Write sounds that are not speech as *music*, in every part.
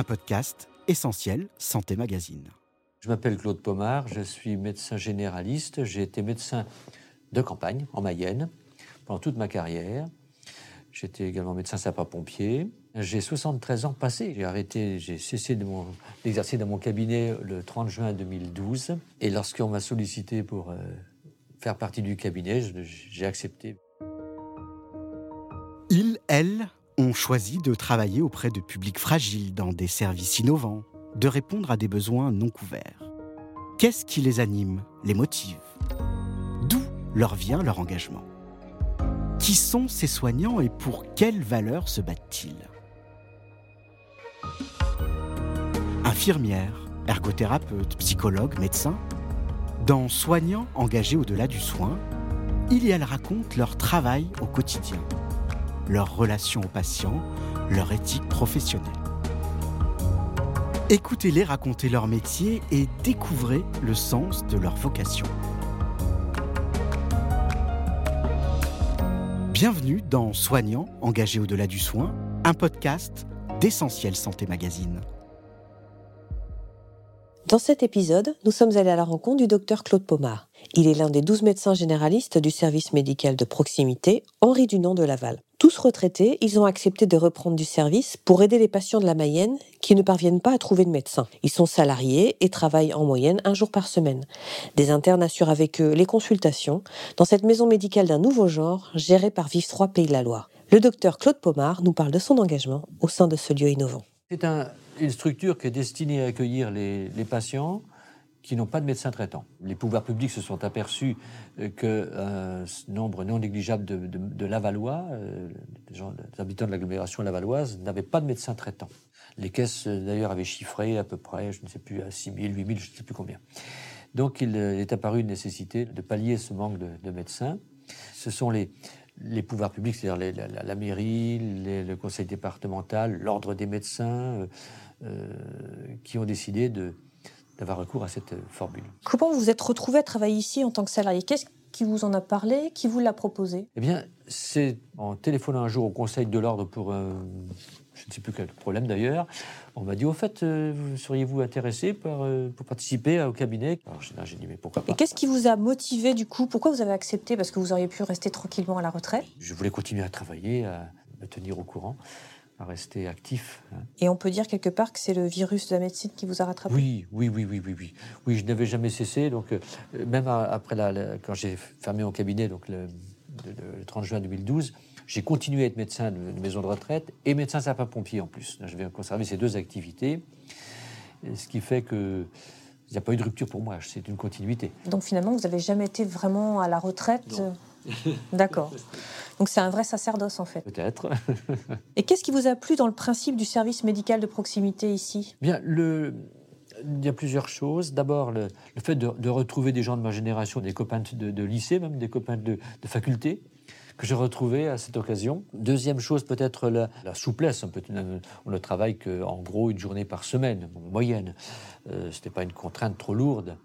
un podcast essentiel Santé Magazine. Je m'appelle Claude Pomard, je suis médecin généraliste. J'ai été médecin de campagne en Mayenne pendant toute ma carrière. J'étais également médecin sapeur-pompier. J'ai 73 ans passés. J'ai arrêté, j'ai cessé d'exercer dans mon cabinet le 30 juin 2012. Et lorsqu'on m'a sollicité pour euh, faire partie du cabinet, j'ai accepté. Ils, elles, ont choisi de travailler auprès de publics fragiles dans des services innovants, de répondre à des besoins non couverts. Qu'est-ce qui les anime, les motive? D'où leur vient leur engagement? Qui sont ces soignants et pour quelles valeurs se battent-ils? Infirmières, ergothérapeutes, psychologues, médecins Dans Soignants engagés au-delà du soin, ils et elles racontent leur travail au quotidien leur relation aux patients, leur éthique professionnelle. Écoutez-les raconter leur métier et découvrez le sens de leur vocation. Bienvenue dans Soignants engagés au-delà du soin, un podcast d'Essentiel Santé Magazine. Dans cet épisode, nous sommes allés à la rencontre du docteur Claude Pomard. Il est l'un des douze médecins généralistes du service médical de proximité Henri Dunant de Laval. Tous retraités, ils ont accepté de reprendre du service pour aider les patients de la Mayenne qui ne parviennent pas à trouver de médecin. Ils sont salariés et travaillent en moyenne un jour par semaine. Des internes assurent avec eux les consultations dans cette maison médicale d'un nouveau genre gérée par Vive 3 Pays de la Loire. Le docteur Claude Pomard nous parle de son engagement au sein de ce lieu innovant. C'est une structure qui est destinée à accueillir les patients qui n'ont pas de médecin traitant. Les pouvoirs publics se sont aperçus euh, qu'un euh, nombre non négligeable de, de, Lavallois, euh, des, habitants de l'agglomération lavalloise, n'avaient pas de médecin traitant. Les caisses, d'ailleurs, avaient chiffré à peu près, je ne sais plus, à 6 000, 8 000, je ne sais plus combien. Donc, il est apparu une nécessité de pallier ce manque de, médecins. Ce sont les, pouvoirs publics, c'est-à-dire la, mairie, le conseil départemental, l'ordre des médecins, qui ont décidé de d'avoir recours à cette euh, formule. Comment vous vous êtes retrouvé à travailler ici en tant que salarié? Qu'est-ce qui vous en a parlé? Qui vous l'a proposé? Eh bien, c'est en téléphonant un jour au Conseil de l'ordre pour un, je ne sais plus quel problème d'ailleurs, on m'a dit au fait, euh, seriez-vous intéressé pour, euh, pour participer au cabinet? Alors j'ai dit mais pourquoi pas? Et qu'est-ce qui vous a motivé du coup? Pourquoi vous avez accepté? Parce que vous auriez pu rester tranquillement à la retraite? Je voulais continuer à travailler, à me tenir au courant à rester actif. Hein. Et on peut dire quelque part que c'est le virus de la médecine qui vous a rattrapé? Oui, oui, oui, oui, oui. Oui, oui je n'avais jamais cessé. Donc, euh, même après, la, quand j'ai fermé mon cabinet, donc le, 30 juin 2012, j'ai continué à être médecin de, maison de retraite et médecin sapeur-pompier en plus. Je vais conserver ces deux activités, ce qui fait que il n'y a pas eu de rupture pour moi, c'est une continuité. Donc finalement, vous n'avez jamais été vraiment à la retraite? *laughs* D'accord. Donc c'est un vrai sacerdoce en fait. Peut-être. *laughs* Et qu'est-ce qui vous a plu dans le principe du service médical de proximité ici? Bien, le, il y a plusieurs choses. D'abord, le, fait de, retrouver des gens de ma génération, des copains de, lycée, même des copains de, faculté, que j'ai retrouvés à cette occasion. Deuxième chose, peut-être la, souplesse. On ne travaille qu'en gros une journée par semaine, en moyenne. Euh, ce n'était pas une contrainte trop lourde.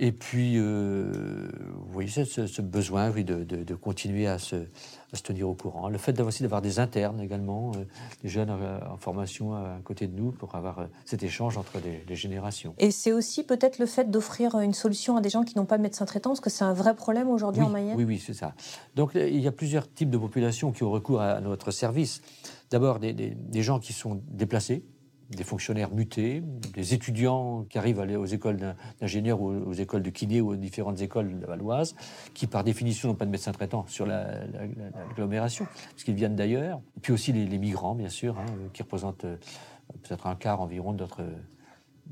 Et puis, euh, oui, ce, ce, besoin oui, de, de, continuer à se, à se, tenir au courant. Le fait aussi d'avoir des internes également, euh, des jeunes euh, en formation à côté de nous pour avoir cet échange entre les, générations. Et c'est aussi peut-être le fait d'offrir une solution à des gens qui n'ont pas de médecin traitant, parce que c'est un vrai problème aujourd'hui en Mayenne Oui, oui, c'est ça. Donc il y a plusieurs types de populations qui ont recours à notre service. D'abord, des, des, des gens qui sont déplacés, des fonctionnaires mutés, des étudiants qui arrivent aux écoles d'ingénieurs ou aux écoles de kiné ou aux différentes écoles de Valoise, qui par définition n'ont pas de médecin traitant sur l'agglomération, parce qu'ils viennent d'ailleurs. Et puis aussi les, migrants, bien sûr, hein, qui représentent euh, peut-être un quart environ de notre,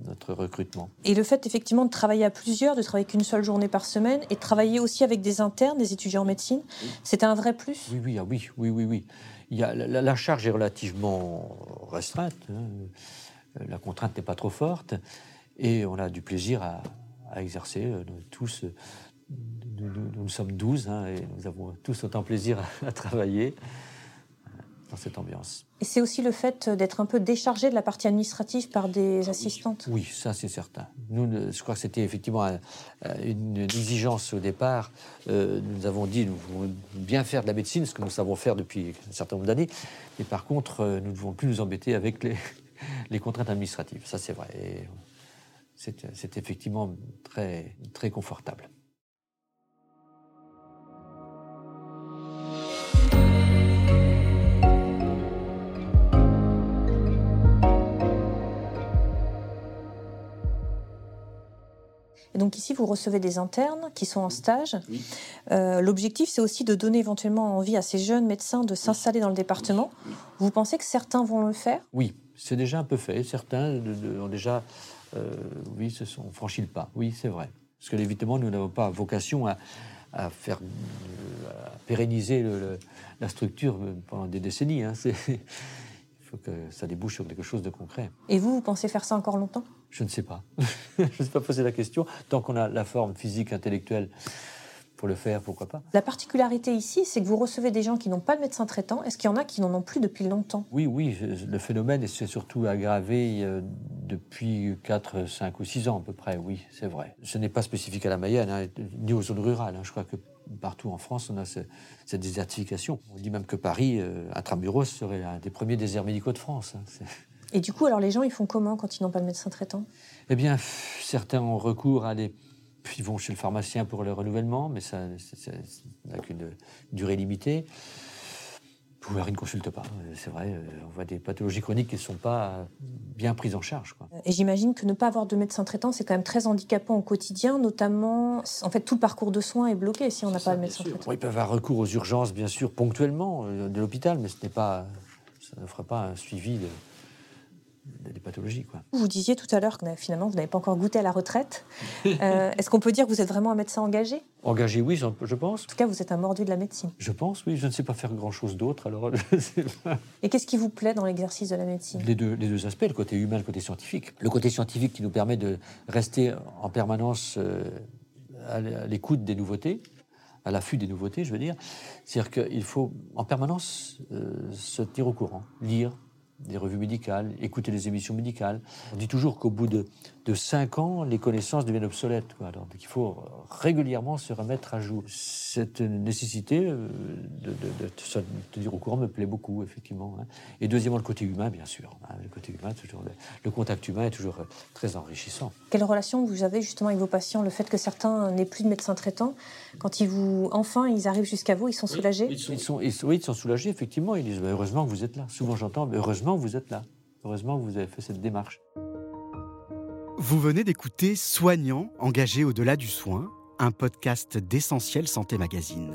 notre recrutement. Et le fait effectivement de travailler à plusieurs, de travailler qu'une seule journée par semaine, et de travailler aussi avec des internes, des étudiants en médecine, c'était un vrai plus? Oui, oui, ah oui, oui, oui, oui la, charge est relativement hein. la contrainte n'est pas trop forte, et on a du plaisir à, exercer. Euh, nous, tous, nous, sommes 12, hein, et nous avons tous autant plaisir à travailler dans cette ambiance. Et c'est aussi le fait d'être un peu déchargé de la partie administrative par des assistantes? Oui, ça c'est certain. Nous, je crois que c'était effectivement une exigence au départ. Euh, nous avons dit nous voulons bien faire de la médecine, ce que nous savons faire depuis un certain nombre d'années. Mais par contre, euh, nous ne devons plus nous embêter avec les, *laughs* les contraintes administratives. Ça, c'est vrai. C'est effectivement très, très confortable. Donc ici, vous recevez des internes qui sont en stage. Euh, l'objectif, c'est aussi de donner éventuellement envie à ces jeunes médecins de s'installer dans le département. Vous pensez que certains vont le faire? Oui, c'est déjà un peu fait. Certains ont déjà, euh, oui, se sont franchi le pas. Oui, c'est vrai. Parce que évidemment, nous n'avons pas vocation à, faire pérenniser la structure pendant des décennies. Hein. Faut que ça débouche sur quelque chose de concret. Et vous, vous pensez faire ça encore longtemps? Je ne sais pas. *laughs* je ne sais pas poser la question. Tant qu'on a la forme physique, intellectuelle pour le faire, pourquoi pas La particularité ici, c'est que vous recevez des gens qui n'ont pas de médecin traitant. Est-ce qu'il y en a qui n'en ont plus depuis longtemps? Oui, oui. Le phénomène s'est surtout aggravé euh, depuis 4, 5 ou 6 ans à peu près, oui, c'est vrai. Ce n'est pas spécifique à la Mayenne, hein, ni aux zones rurales. Hein. Je crois que partout en France, on a cette désertification. On dit même que Paris, euh, intramuros, serait un des premiers déserts médicaux de France. Hein. Et du coup, alors les gens, ils font comment quand ils n'ont pas de médecin traitant? Eh bien, certains ont recours à des... Ils vont chez le pharmacien pour le renouvellement, mais ça n'a qu'une durée limitée ils ne consultent pas. Euh, c'est vrai, euh, on voit des pathologies chroniques qui ne sont pas bien prises en charge. Et j'imagine que ne pas avoir de médecin traitant, c'est quand même très handicapant au quotidien, notamment, en fait, tout le parcours de soins est bloqué si on n'a pas de médecin traitant. ils peuvent avoir recours aux urgences, bien sûr, ponctuellement euh, de l'hôpital, mais ce n'est pas, ça ne fera pas un suivi de, des pathologies. Quoi. Vous disiez tout à l'heure que finalement, vous n'avez pas encore goûté à la retraite. Euh, *laughs* est-ce qu'on peut dire que vous êtes vraiment un médecin engagé? Engagé, oui, je pense. En tout cas, vous êtes un mordu de la médecine. Je pense, oui. Je ne sais pas faire grand-chose d'autre, alors Et qu'est-ce qui vous plaît dans l'exercice de la médecine? Les deux, les deux aspects, le côté humain, le côté scientifique. Le côté scientifique qui nous permet de rester en permanence euh, à l'écoute des nouveautés, à l'affût des nouveautés, je veux dire. C'est-à-dire qu'il faut en permanence euh, se tenir au courant, lire, des revues médicales, écouter les émissions médicales. On dit toujours qu'au bout de, de cinq ans, les connaissances deviennent obsolètes. Quoi. donc il faut régulièrement se remettre à jour. Cette nécessité euh, de, de, de, te dire au courant me plaît beaucoup, effectivement. Hein. Et deuxièmement, le côté humain, bien sûr. Hein. Le côté humain, toujours, le, contact humain est toujours euh, très enrichissant. Quelle relation vous avez justement avec vos patients? Le fait que certains n'aient plus de médecin traitant, quand ils vous, enfin ils arrivent jusqu'à vous, ils sont soulagés? ils sont, ils sont, Oui, ils sont soulagés, effectivement. Ils disent bah, heureusement que vous êtes là. Souvent j'entends heureusement vous êtes là. Heureusement vous avez fait cette démarche. Vous venez d'écouter Soignant, engagé au-delà du soin, un podcast d'Essentiel Santé Magazine.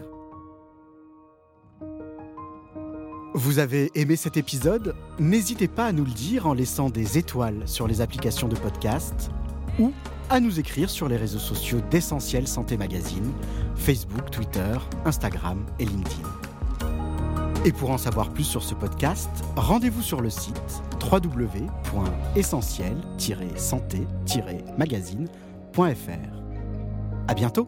Vous avez aimé cet épisode? N'hésitez pas à nous le dire en laissant des étoiles sur les applications de podcast ou à nous écrire sur les réseaux sociaux d'Essentiel Santé Magazine, Facebook, Twitter, Instagram et LinkedIn. Et pour en savoir plus sur ce podcast, rendez-vous sur le site www.essentiel-santé-magazine.fr. À bientôt!